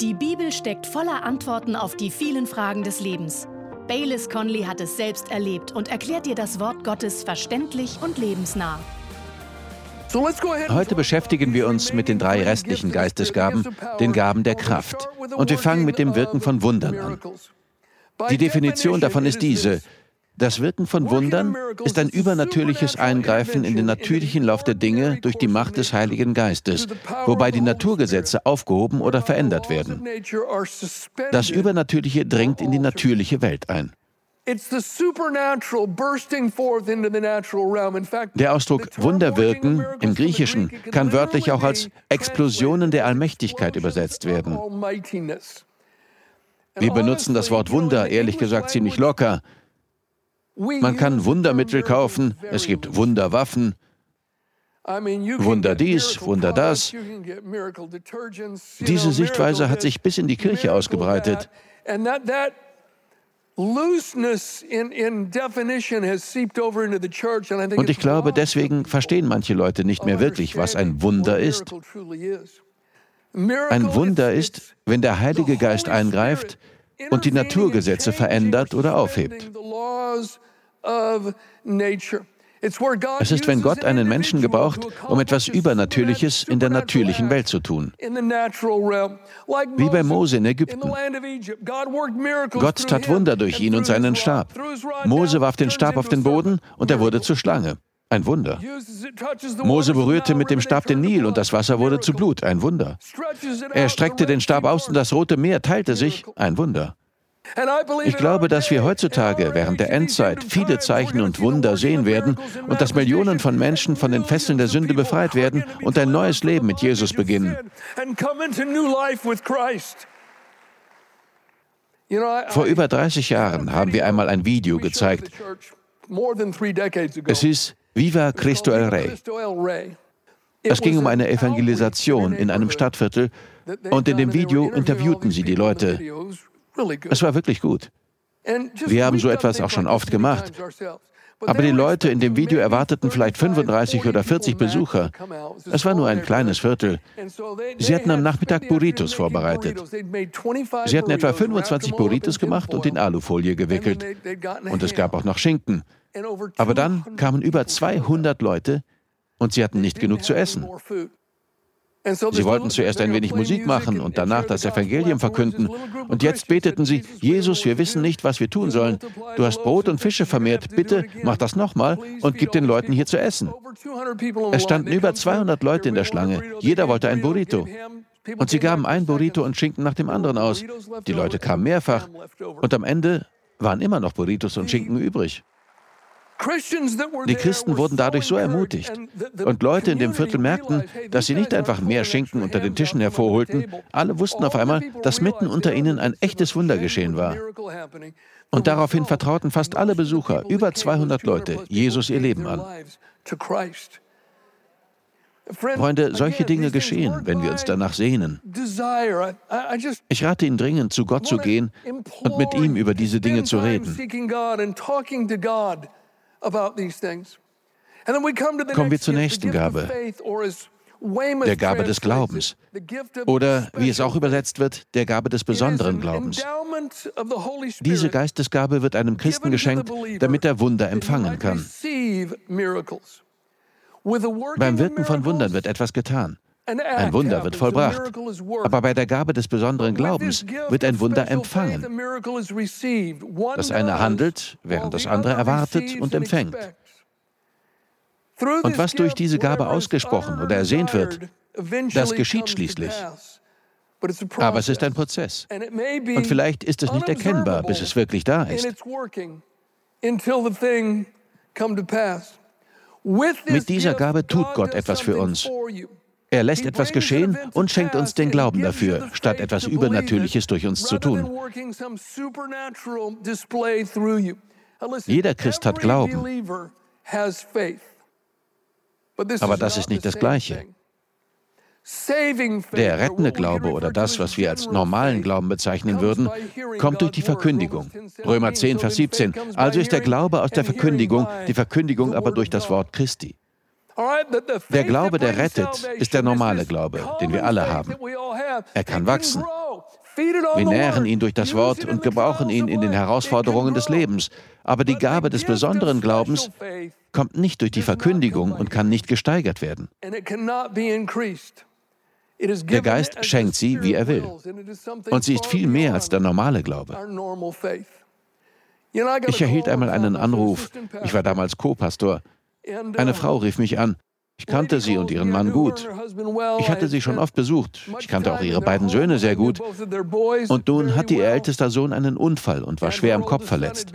Die Bibel steckt voller Antworten auf die vielen Fragen des Lebens. Baylis Conley hat es selbst erlebt und erklärt dir das Wort Gottes verständlich und lebensnah. Heute beschäftigen wir uns mit den drei restlichen Geistesgaben, den Gaben der Kraft. Und wir fangen mit dem Wirken von Wundern an. Die Definition davon ist diese. Das Wirken von Wundern ist ein übernatürliches Eingreifen in den natürlichen Lauf der Dinge durch die Macht des Heiligen Geistes, wobei die Naturgesetze aufgehoben oder verändert werden. Das Übernatürliche dringt in die natürliche Welt ein. Der Ausdruck Wunder wirken im Griechischen kann wörtlich auch als Explosionen der Allmächtigkeit übersetzt werden. Wir benutzen das Wort Wunder ehrlich gesagt ziemlich locker. Man kann Wundermittel kaufen, es gibt Wunderwaffen, Wunder dies, Wunder das. Diese Sichtweise hat sich bis in die Kirche ausgebreitet. Und ich glaube, deswegen verstehen manche Leute nicht mehr wirklich, was ein Wunder ist. Ein Wunder ist, wenn der Heilige Geist eingreift und die Naturgesetze verändert oder aufhebt. Es ist, wenn Gott einen Menschen gebraucht, um etwas Übernatürliches in der natürlichen Welt zu tun. Wie bei Mose in Ägypten. Gott tat Wunder durch ihn und seinen Stab. Mose warf den Stab auf den Boden und er wurde zur Schlange. Ein Wunder. Mose berührte mit dem Stab den Nil und das Wasser wurde zu Blut. Ein Wunder. Er streckte den Stab aus und das Rote Meer teilte sich. Ein Wunder. Ich glaube, dass wir heutzutage während der Endzeit viele Zeichen und Wunder sehen werden und dass Millionen von Menschen von den Fesseln der Sünde befreit werden und ein neues Leben mit Jesus beginnen. Vor über 30 Jahren haben wir einmal ein Video gezeigt. Es hieß Viva Cristo el Rey. Es ging um eine Evangelisation in einem Stadtviertel und in dem Video interviewten sie die Leute. Es war wirklich gut. Wir haben so etwas auch schon oft gemacht. Aber die Leute in dem Video erwarteten vielleicht 35 oder 40 Besucher. Es war nur ein kleines Viertel. Sie hatten am Nachmittag Burritos vorbereitet. Sie hatten etwa 25 Burritos gemacht und in Alufolie gewickelt. Und es gab auch noch Schinken. Aber dann kamen über 200 Leute und sie hatten nicht genug zu essen. Sie wollten zuerst ein wenig Musik machen und danach das Evangelium verkünden. Und jetzt beteten sie, Jesus, wir wissen nicht, was wir tun sollen. Du hast Brot und Fische vermehrt. Bitte mach das nochmal und gib den Leuten hier zu essen. Es standen über 200 Leute in der Schlange. Jeder wollte ein Burrito. Und sie gaben ein Burrito und Schinken nach dem anderen aus. Die Leute kamen mehrfach. Und am Ende waren immer noch Burritos und Schinken übrig. Die Christen wurden dadurch so ermutigt. Und Leute in dem Viertel merkten, dass sie nicht einfach mehr Schinken unter den Tischen hervorholten. Alle wussten auf einmal, dass mitten unter ihnen ein echtes Wunder geschehen war. Und daraufhin vertrauten fast alle Besucher, über 200 Leute, Jesus ihr Leben an. Freunde, solche Dinge geschehen, wenn wir uns danach sehnen. Ich rate Ihnen dringend, zu Gott zu gehen und mit ihm über diese Dinge zu reden. Kommen wir zur nächsten Gabe, der Gabe des Glaubens. Oder, wie es auch übersetzt wird, der Gabe des besonderen Glaubens. Diese Geistesgabe wird einem Christen geschenkt, damit er Wunder empfangen kann. Beim Wirken von Wundern wird etwas getan. Ein Wunder wird vollbracht. Aber bei der Gabe des besonderen Glaubens wird ein Wunder empfangen. Das eine handelt, während das andere erwartet und empfängt. Und was durch diese Gabe ausgesprochen oder ersehnt wird, das geschieht schließlich. Aber es ist ein Prozess. Und vielleicht ist es nicht erkennbar, bis es wirklich da ist. Mit dieser Gabe tut Gott etwas für uns. Er lässt etwas geschehen und schenkt uns den Glauben dafür, statt etwas Übernatürliches durch uns zu tun. Jeder Christ hat Glauben. Aber das ist nicht das Gleiche. Der rettende Glaube oder das, was wir als normalen Glauben bezeichnen würden, kommt durch die Verkündigung. Römer 10, Vers 17. Also ist der Glaube aus der Verkündigung, die Verkündigung aber durch das Wort Christi. Der Glaube, der rettet, ist der normale Glaube, den wir alle haben. Er kann wachsen. Wir nähren ihn durch das Wort und gebrauchen ihn in den Herausforderungen des Lebens. Aber die Gabe des besonderen Glaubens kommt nicht durch die Verkündigung und kann nicht gesteigert werden. Der Geist schenkt sie, wie er will. Und sie ist viel mehr als der normale Glaube. Ich erhielt einmal einen Anruf. Ich war damals Co-Pastor. Eine Frau rief mich an. Ich kannte sie und ihren Mann gut. Ich hatte sie schon oft besucht. Ich kannte auch ihre beiden Söhne sehr gut. Und nun hatte ihr ältester Sohn einen Unfall und war schwer am Kopf verletzt.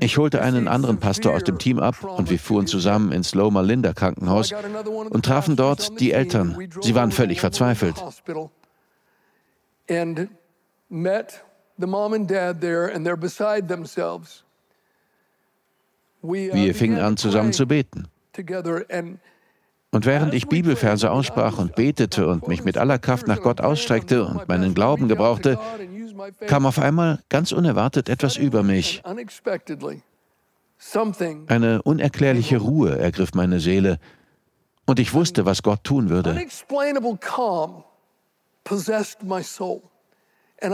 Ich holte einen anderen Pastor aus dem Team ab und wir fuhren zusammen ins Loma Linda Krankenhaus und trafen dort die Eltern. Sie waren völlig verzweifelt. Wir fingen an, zusammen zu beten. Und während ich Bibelverse aussprach und betete und mich mit aller Kraft nach Gott ausstreckte und meinen Glauben gebrauchte, kam auf einmal ganz unerwartet etwas über mich. Eine unerklärliche Ruhe ergriff meine Seele und ich wusste, was Gott tun würde.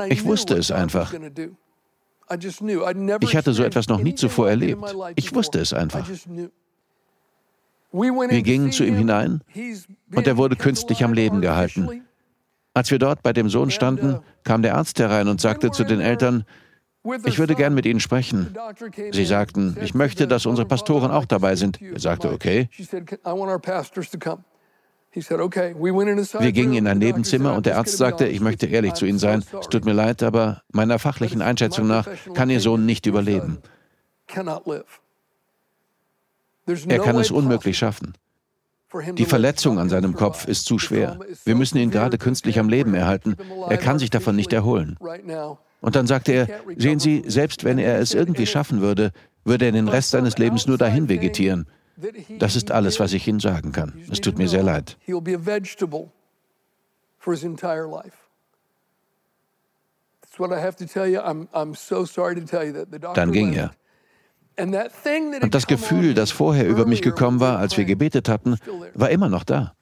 Ich wusste es einfach. Ich hatte so etwas noch nie zuvor erlebt. Ich wusste es einfach. Wir gingen zu ihm hinein und er wurde künstlich am Leben gehalten. Als wir dort bei dem Sohn standen, kam der Arzt herein und sagte zu den Eltern, ich würde gern mit Ihnen sprechen. Sie sagten, ich möchte, dass unsere Pastoren auch dabei sind. Er sagte, okay. Wir gingen in ein Nebenzimmer und der Arzt sagte, ich möchte ehrlich zu Ihnen sein, es tut mir leid, aber meiner fachlichen Einschätzung nach kann Ihr Sohn nicht überleben. Er kann es unmöglich schaffen. Die Verletzung an seinem Kopf ist zu schwer. Wir müssen ihn gerade künstlich am Leben erhalten. Er kann sich davon nicht erholen. Und dann sagte er, sehen Sie, selbst wenn er es irgendwie schaffen würde, würde er den Rest seines Lebens nur dahin vegetieren. Das ist alles, was ich Ihnen sagen kann. Es tut mir sehr leid. Dann ging er. Und das Gefühl, das vorher über mich gekommen war, als wir gebetet hatten, war immer noch da.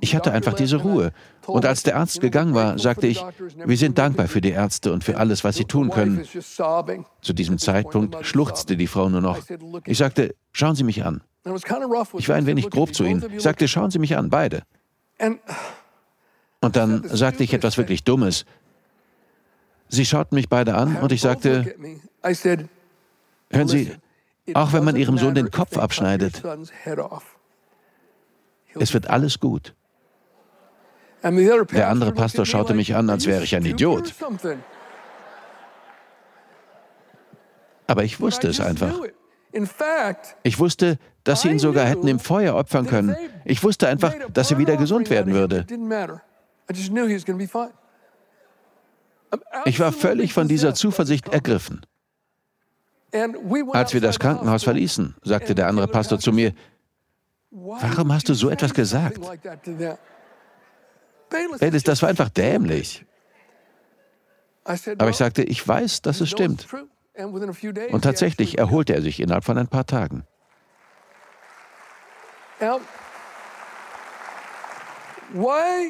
Ich hatte einfach diese Ruhe. Und als der Arzt gegangen war, sagte ich, wir sind dankbar für die Ärzte und für alles, was sie tun können. Zu diesem Zeitpunkt schluchzte die Frau nur noch. Ich sagte, schauen Sie mich an. Ich war ein wenig grob zu ihnen. Ich sagte, schauen Sie mich an, beide. Und dann sagte ich etwas wirklich Dummes. Sie schauten mich beide an und ich sagte, Hören Sie, auch wenn man Ihrem Sohn den Kopf abschneidet, es wird alles gut. Der andere Pastor schaute mich an, als wäre ich ein Idiot. Aber ich wusste es einfach. Ich wusste, dass sie ihn sogar hätten im Feuer opfern können. Ich wusste einfach, dass er wieder gesund werden würde. Ich war völlig von dieser Zuversicht ergriffen. Als wir das Krankenhaus verließen, sagte der andere Pastor zu mir, warum hast du so etwas gesagt? Ellis, das war einfach dämlich. Aber ich sagte, ich weiß, dass es stimmt. Und tatsächlich erholte er sich innerhalb von ein paar Tagen.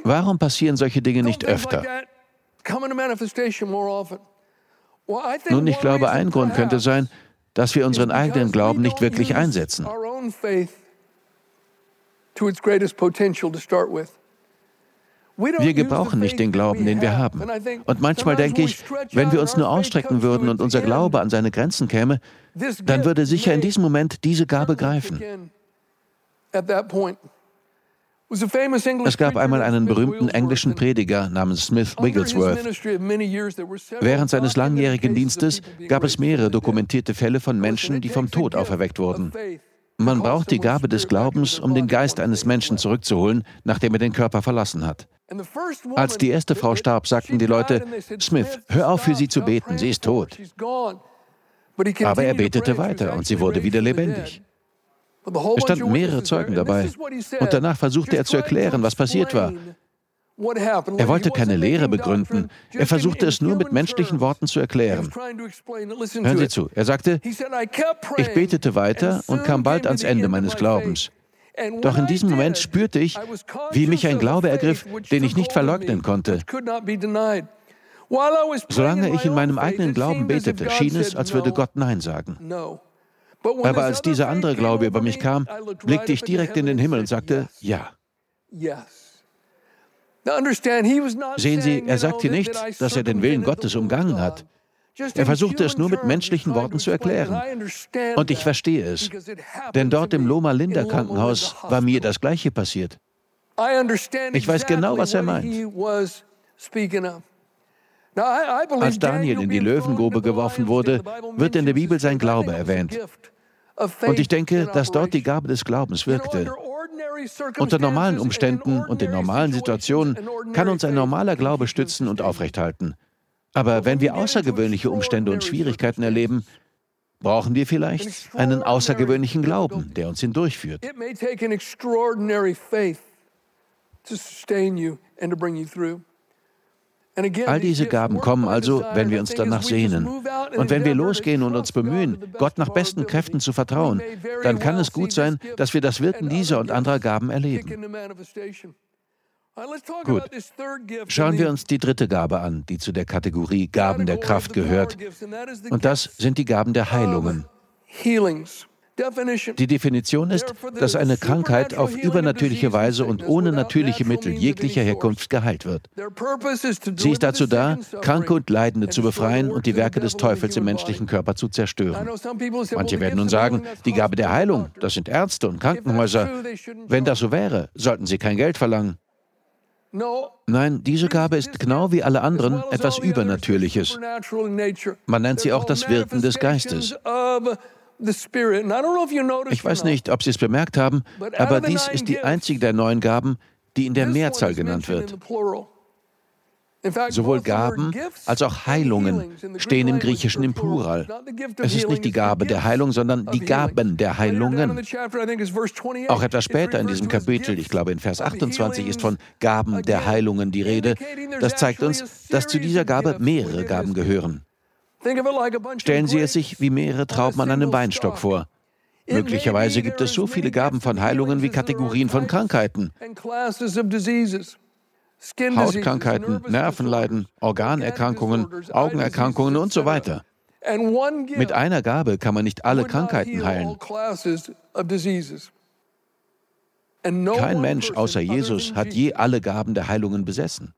Warum passieren solche Dinge nicht öfter? Nun, ich glaube, ein Grund könnte sein, dass wir unseren eigenen Glauben nicht wirklich einsetzen. Wir gebrauchen nicht den Glauben, den wir haben. Und manchmal denke ich, wenn wir uns nur ausstrecken würden und unser Glaube an seine Grenzen käme, dann würde sicher in diesem Moment diese Gabe greifen. Es gab einmal einen berühmten englischen Prediger namens Smith Wigglesworth. Während seines langjährigen Dienstes gab es mehrere dokumentierte Fälle von Menschen, die vom Tod auferweckt wurden. Man braucht die Gabe des Glaubens, um den Geist eines Menschen zurückzuholen, nachdem er den Körper verlassen hat. Als die erste Frau starb, sagten die Leute, Smith, hör auf für sie zu beten, sie ist tot. Aber er betete weiter und sie wurde wieder lebendig. Es standen mehrere Zeugen dabei. Und danach versuchte er zu erklären, was passiert war. Er wollte keine Lehre begründen. Er versuchte es nur mit menschlichen Worten zu erklären. Hören Sie zu. Er sagte, ich betete weiter und kam bald ans Ende meines Glaubens. Doch in diesem Moment spürte ich, wie mich ein Glaube ergriff, den ich nicht verleugnen konnte. Solange ich in meinem eigenen Glauben betete, schien es, als würde Gott Nein sagen. Aber als dieser andere Glaube über mich kam, blickte ich direkt in den Himmel und sagte Ja. Sehen Sie, er sagt hier nicht, dass er den Willen Gottes umgangen hat. Er versuchte es nur mit menschlichen Worten zu erklären. Und ich verstehe es. Denn dort im Loma Linda Krankenhaus war mir das Gleiche passiert. Ich weiß genau, was er meint. Als Daniel in die Löwengrube geworfen wurde, wird in der Bibel sein Glaube erwähnt. Und ich denke, dass dort die Gabe des Glaubens wirkte. Unter normalen Umständen und in normalen Situationen kann uns ein normaler Glaube stützen und aufrechthalten. Aber wenn wir außergewöhnliche Umstände und Schwierigkeiten erleben, brauchen wir vielleicht einen außergewöhnlichen Glauben, der uns hindurchführt. It may take an extraordinary faith to sustain you and to bring you through. All diese Gaben kommen also, wenn wir uns danach sehnen. Und wenn wir losgehen und uns bemühen, Gott nach besten Kräften zu vertrauen, dann kann es gut sein, dass wir das Wirken dieser und anderer Gaben erleben. Gut, schauen wir uns die dritte Gabe an, die zu der Kategorie Gaben der Kraft gehört. Und das sind die Gaben der Heilungen. Die Definition ist, dass eine Krankheit auf übernatürliche Weise und ohne natürliche Mittel jeglicher Herkunft geheilt wird. Sie ist dazu da, Kranke und Leidende zu befreien und die Werke des Teufels im menschlichen Körper zu zerstören. Manche werden nun sagen, die Gabe der Heilung, das sind Ärzte und Krankenhäuser. Wenn das so wäre, sollten sie kein Geld verlangen. Nein, diese Gabe ist genau wie alle anderen etwas Übernatürliches. Man nennt sie auch das Wirken des Geistes. Ich weiß nicht, ob Sie es bemerkt haben, aber dies ist die einzige der neuen Gaben, die in der Mehrzahl genannt wird. Sowohl Gaben als auch Heilungen stehen im Griechischen im Plural. Es ist nicht die Gabe der Heilung, sondern die Gaben der Heilungen. Auch etwas später in diesem Kapitel, ich glaube in Vers 28, ist von Gaben der Heilungen die Rede. Das zeigt uns, dass zu dieser Gabe mehrere Gaben gehören. Stellen Sie es sich wie mehrere Trauben an einem Weinstock vor. Möglicherweise gibt es so viele Gaben von Heilungen wie Kategorien von Krankheiten. Hautkrankheiten, Nervenleiden, Organerkrankungen, Augenerkrankungen und so weiter. Mit einer Gabe kann man nicht alle Krankheiten heilen. Kein Mensch außer Jesus hat je alle Gaben der Heilungen besessen.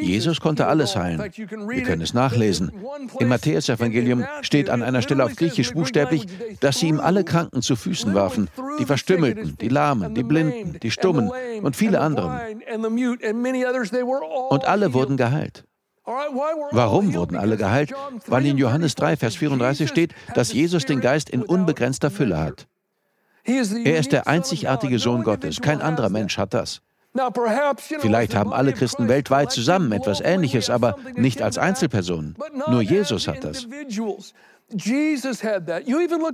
Jesus konnte alles heilen. Wir können es nachlesen. Im Matthäus-Evangelium steht an einer Stelle auf Griechisch buchstäblich, dass sie ihm alle Kranken zu Füßen warfen, die Verstümmelten, die Lahmen, die Blinden, die Stummen und viele andere. Und alle wurden geheilt. Warum wurden alle geheilt? Weil in Johannes 3, Vers 34 steht, dass Jesus den Geist in unbegrenzter Fülle hat. Er ist der einzigartige Sohn Gottes. Kein anderer Mensch hat das. Vielleicht haben alle Christen weltweit zusammen etwas Ähnliches, aber nicht als Einzelpersonen. Nur Jesus hat das.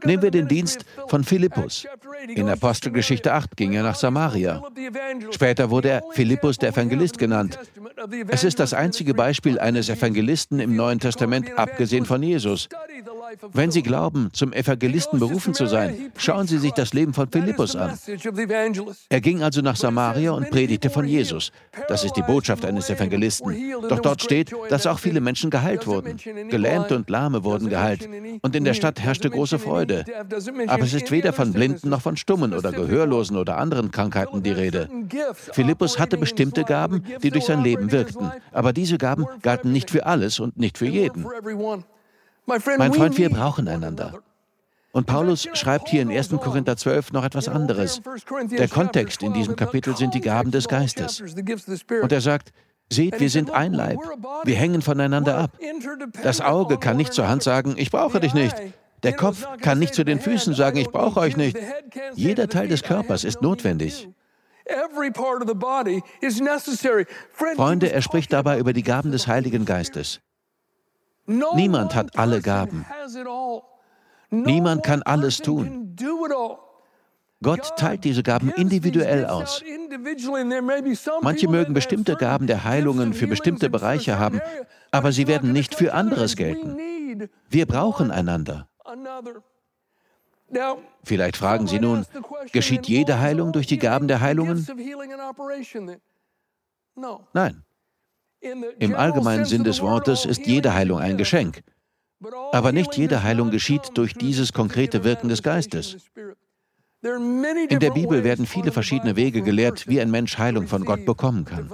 Nehmen wir den Dienst von Philippus. In Apostelgeschichte 8 ging er nach Samaria. Später wurde er Philippus der Evangelist genannt. Es ist das einzige Beispiel eines Evangelisten im Neuen Testament, abgesehen von Jesus. Wenn Sie glauben, zum Evangelisten berufen zu sein, schauen Sie sich das Leben von Philippus an. Er ging also nach Samaria und predigte von Jesus. Das ist die Botschaft eines Evangelisten. Doch dort steht, dass auch viele Menschen geheilt wurden. Gelähmte und Lahme wurden geheilt. Und in der Stadt herrschte große Freude. Aber es ist weder von Blinden noch von Stummen oder Gehörlosen oder anderen Krankheiten die Rede. Philippus hatte bestimmte Gaben, die durch sein Leben wirkten. Aber diese Gaben galten nicht für alles und nicht für jeden. Mein Freund, wir brauchen einander. Und Paulus schreibt hier in 1. Korinther 12 noch etwas anderes. Der Kontext in diesem Kapitel sind die Gaben des Geistes. Und er sagt, seht, wir sind ein Leib. Wir hängen voneinander ab. Das Auge kann nicht zur Hand sagen, ich brauche dich nicht. Der Kopf kann nicht zu den Füßen sagen, ich brauche euch nicht. Jeder Teil des Körpers ist notwendig. Freunde, er spricht dabei über die Gaben des Heiligen Geistes. Niemand hat alle Gaben. Niemand kann alles tun. Gott teilt diese Gaben individuell aus. Manche mögen bestimmte Gaben der Heilungen für bestimmte Bereiche haben, aber sie werden nicht für anderes gelten. Wir brauchen einander. Vielleicht fragen Sie nun, geschieht jede Heilung durch die Gaben der Heilungen? Nein. Im allgemeinen Sinn des Wortes ist jede Heilung ein Geschenk. Aber nicht jede Heilung geschieht durch dieses konkrete Wirken des Geistes. In der Bibel werden viele verschiedene Wege gelehrt, wie ein Mensch Heilung von Gott bekommen kann.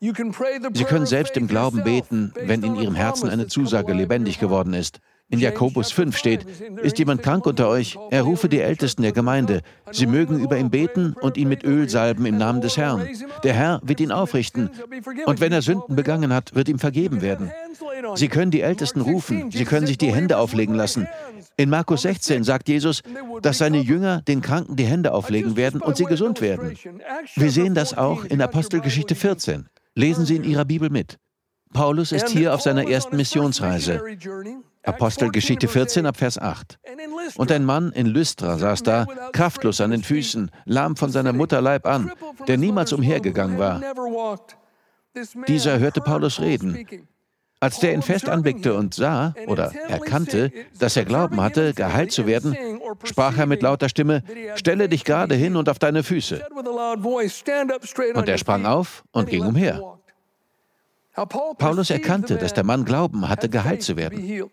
Sie können selbst im Glauben beten, wenn in Ihrem Herzen eine Zusage lebendig geworden ist. In Jakobus 5 steht, ist jemand krank unter euch, er rufe die Ältesten der Gemeinde. Sie mögen über ihn beten und ihn mit Öl salben im Namen des Herrn. Der Herr wird ihn aufrichten. Und wenn er Sünden begangen hat, wird ihm vergeben werden. Sie können die Ältesten rufen, sie können sich die Hände auflegen lassen. In Markus 16 sagt Jesus, dass seine Jünger den Kranken die Hände auflegen werden und sie gesund werden. Wir sehen das auch in Apostelgeschichte 14. Lesen Sie in Ihrer Bibel mit. Paulus ist hier auf seiner ersten Missionsreise. Apostelgeschichte 14 ab Vers 8. Und ein Mann in Lystra saß da, kraftlos an den Füßen, lahm von seiner Mutter Leib an, der niemals umhergegangen war. Dieser hörte Paulus reden. Als der ihn fest anblickte und sah oder erkannte, dass er Glauben hatte, geheilt zu werden, sprach er mit lauter Stimme, Stelle dich gerade hin und auf deine Füße. Und er sprang auf und ging umher. Paulus erkannte, dass der Mann Glauben hatte, geheilt zu werden.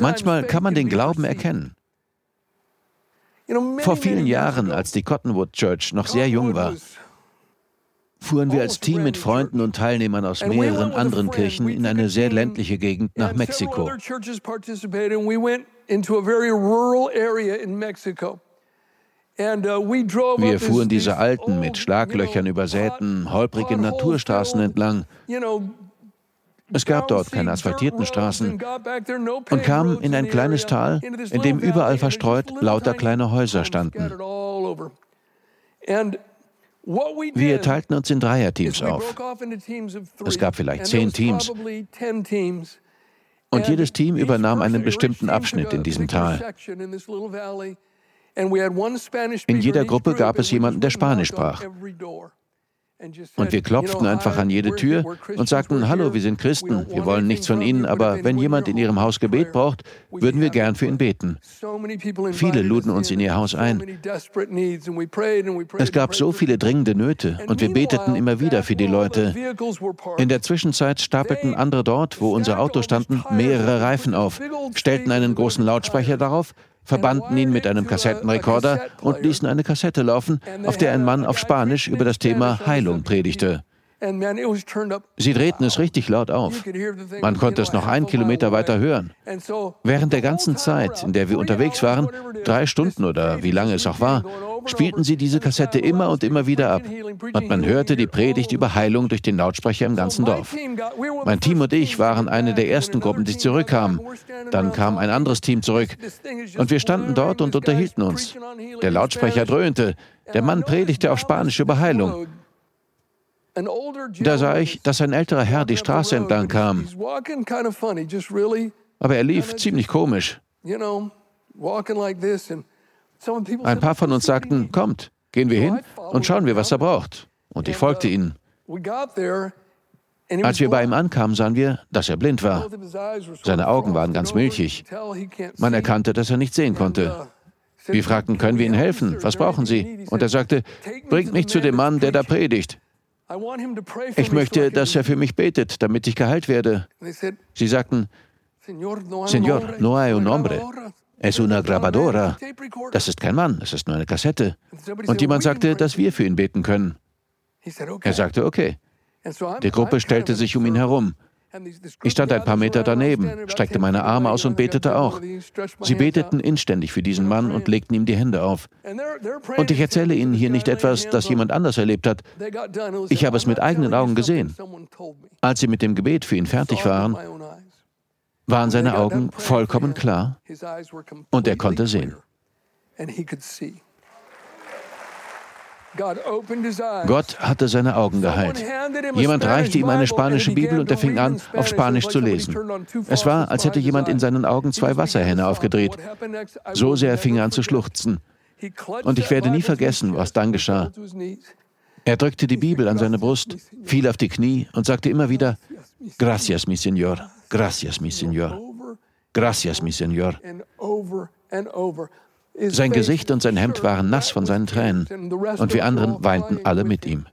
Manchmal kann man den Glauben erkennen. Vor vielen Jahren, als die Cottonwood Church noch sehr jung war, fuhren wir als Team mit Freunden und Teilnehmern aus mehreren anderen Kirchen in eine sehr ländliche Gegend nach Mexiko. Wir fuhren diese alten, mit Schlaglöchern übersäten, holprigen Naturstraßen entlang. Es gab dort keine asphaltierten Straßen und kamen in ein kleines Tal, in dem überall verstreut lauter kleine Häuser standen. Wir teilten uns in Dreierteams auf. Es gab vielleicht zehn Teams. Und jedes Team übernahm einen bestimmten Abschnitt in diesem Tal. In jeder Gruppe gab es jemanden, der Spanisch sprach. Und wir klopften einfach an jede Tür und sagten, hallo, wir sind Christen, wir wollen nichts von Ihnen, aber wenn jemand in Ihrem Haus Gebet braucht, würden wir gern für ihn beten. Viele luden uns in ihr Haus ein. Es gab so viele dringende Nöte und wir beteten immer wieder für die Leute. In der Zwischenzeit stapelten andere dort, wo unsere Autos standen, mehrere Reifen auf, stellten einen großen Lautsprecher darauf verbanden ihn mit einem Kassettenrekorder und ließen eine Kassette laufen, auf der ein Mann auf Spanisch über das Thema Heilung predigte. Sie drehten es richtig laut auf. Man konnte es noch einen Kilometer weiter hören. Während der ganzen Zeit, in der wir unterwegs waren, drei Stunden oder wie lange es auch war, spielten sie diese Kassette immer und immer wieder ab. Und man hörte die Predigt über Heilung durch den Lautsprecher im ganzen Dorf. Mein Team und ich waren eine der ersten Gruppen, die zurückkamen. Dann kam ein anderes Team zurück. Und wir standen dort und unterhielten uns. Der Lautsprecher dröhnte. Der Mann predigte auf Spanisch über Heilung. Da sah ich, dass ein älterer Herr die Straße entlang kam. Aber er lief ziemlich komisch. Ein paar von uns sagten, kommt, gehen wir hin und schauen wir, was er braucht. Und ich folgte ihnen. Als wir bei ihm ankamen, sahen wir, dass er blind war. Seine Augen waren ganz milchig. Man erkannte, dass er nicht sehen konnte. Wir fragten, können wir Ihnen helfen? Was brauchen Sie? Und er sagte, bringt mich zu dem Mann, der da predigt. Ich möchte, dass er für mich betet, damit ich geheilt werde. Sie sagten, Señor, no hay un hombre. Es una grabadora. Das ist kein Mann, es ist nur eine Kassette. Und jemand sagte, dass wir für ihn beten können. Er sagte, okay. Die Gruppe stellte sich um ihn herum. Ich stand ein paar Meter daneben, streckte meine Arme aus und betete auch. Sie beteten inständig für diesen Mann und legten ihm die Hände auf. Und ich erzähle Ihnen hier nicht etwas, das jemand anders erlebt hat. Ich habe es mit eigenen Augen gesehen. Als sie mit dem Gebet für ihn fertig waren, waren seine Augen vollkommen klar und er konnte sehen. Gott hatte seine Augen geheilt. Jemand reichte ihm eine spanische Bibel und er fing an, auf Spanisch zu lesen. Es war, als hätte jemand in seinen Augen zwei Wasserhähne aufgedreht. So sehr fing er an zu schluchzen. Und ich werde nie vergessen, was dann geschah. Er drückte die Bibel an seine Brust, fiel auf die Knie und sagte immer wieder, Gracias, mi Señor, gracias, mi Señor. Gracias, mi Señor. Sein Gesicht und sein Hemd waren nass von seinen Tränen und wir anderen weinten alle mit ihm.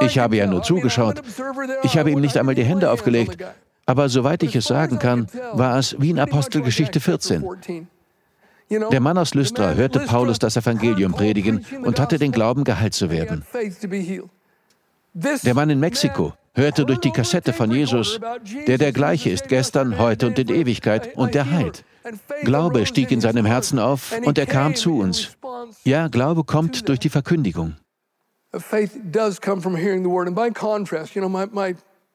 Ich habe ja nur zugeschaut. Ich habe ihm nicht einmal die Hände aufgelegt. Aber soweit ich es sagen kann, war es wie in Apostelgeschichte 14. Der Mann aus Lystra hörte Paulus das Evangelium predigen und hatte den Glauben, geheilt zu werden. Der Mann in Mexiko hörte durch die Kassette von Jesus, der der gleiche ist gestern, heute und in Ewigkeit, und der heilt. Glaube stieg in seinem Herzen auf und er kam zu uns. Ja, Glaube kommt durch die Verkündigung.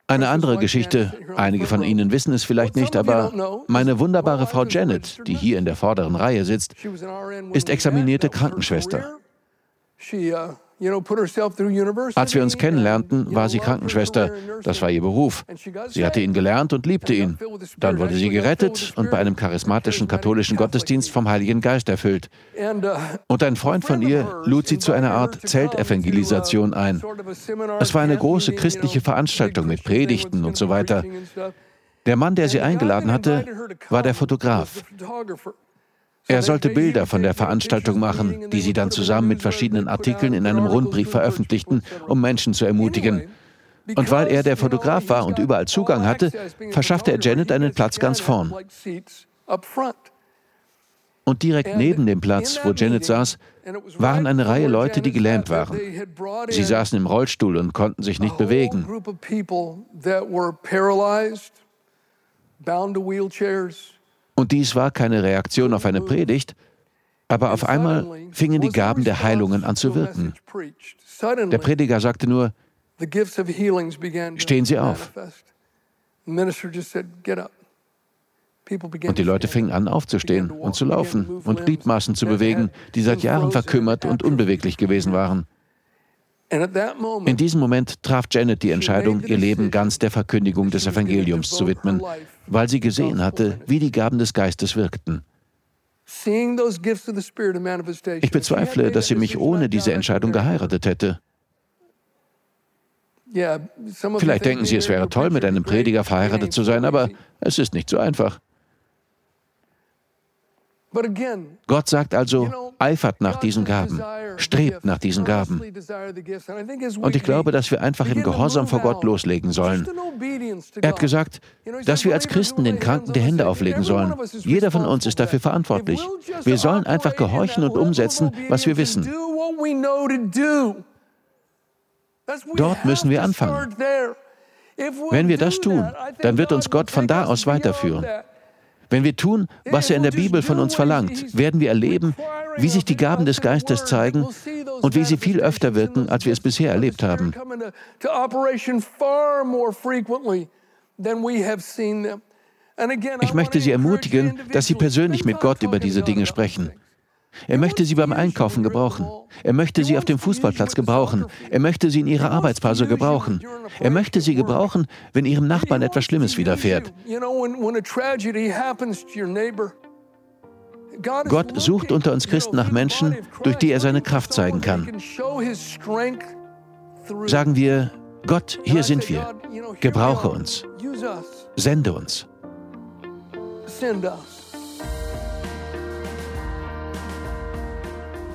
Eine andere Geschichte, einige von Ihnen wissen es vielleicht nicht, aber meine wunderbare Frau Janet, die hier in der vorderen Reihe sitzt, ist examinierte Krankenschwester. Als wir uns kennenlernten, war sie Krankenschwester. Das war ihr Beruf. Sie hatte ihn gelernt und liebte ihn. Dann wurde sie gerettet und bei einem charismatischen katholischen Gottesdienst vom Heiligen Geist erfüllt. Und ein Freund von ihr lud sie zu einer Art Zeltevangelisation ein. Es war eine große christliche Veranstaltung mit Predigten und so weiter. Der Mann, der sie eingeladen hatte, war der Fotograf. Er sollte Bilder von der Veranstaltung machen, die sie dann zusammen mit verschiedenen Artikeln in einem Rundbrief veröffentlichten, um Menschen zu ermutigen. Und weil er der Fotograf war und überall Zugang hatte, verschaffte er Janet einen Platz ganz vorn. Und direkt neben dem Platz, wo Janet saß, waren eine Reihe Leute, die gelähmt waren. Sie saßen im Rollstuhl und konnten sich nicht bewegen. Und dies war keine Reaktion auf eine Predigt, aber auf einmal fingen die Gaben der Heilungen an zu wirken. Der Prediger sagte nur, stehen Sie auf. Und die Leute fingen an aufzustehen und zu laufen und Gliedmaßen zu bewegen, die seit Jahren verkümmert und unbeweglich gewesen waren. In diesem Moment traf Janet die Entscheidung, ihr Leben ganz der Verkündigung des Evangeliums zu widmen, weil sie gesehen hatte, wie die Gaben des Geistes wirkten. Ich bezweifle, dass sie mich ohne diese Entscheidung geheiratet hätte. Vielleicht denken Sie, es wäre toll, mit einem Prediger verheiratet zu sein, aber es ist nicht so einfach. Gott sagt also, eifert nach diesen Gaben, strebt nach diesen Gaben. Und ich glaube, dass wir einfach im Gehorsam vor Gott loslegen sollen. Er hat gesagt, dass wir als Christen den Kranken die Hände auflegen sollen. Jeder von uns ist dafür verantwortlich. Wir sollen einfach gehorchen und umsetzen, was wir wissen. Dort müssen wir anfangen. Wenn wir das tun, dann wird uns Gott von da aus weiterführen. Wenn wir tun, was er in der Bibel von uns verlangt, werden wir erleben, wie sich die Gaben des Geistes zeigen und wie sie viel öfter wirken, als wir es bisher erlebt haben. Ich möchte Sie ermutigen, dass Sie persönlich mit Gott über diese Dinge sprechen. Er möchte sie beim Einkaufen gebrauchen. Er möchte sie auf dem Fußballplatz gebrauchen. Er möchte sie in ihrer Arbeitspause gebrauchen. Er möchte sie gebrauchen, wenn ihrem Nachbarn etwas Schlimmes widerfährt. Gott sucht unter uns Christen nach Menschen, durch die er seine Kraft zeigen kann. Sagen wir, Gott, hier sind wir. Gebrauche uns. Sende uns. Send us.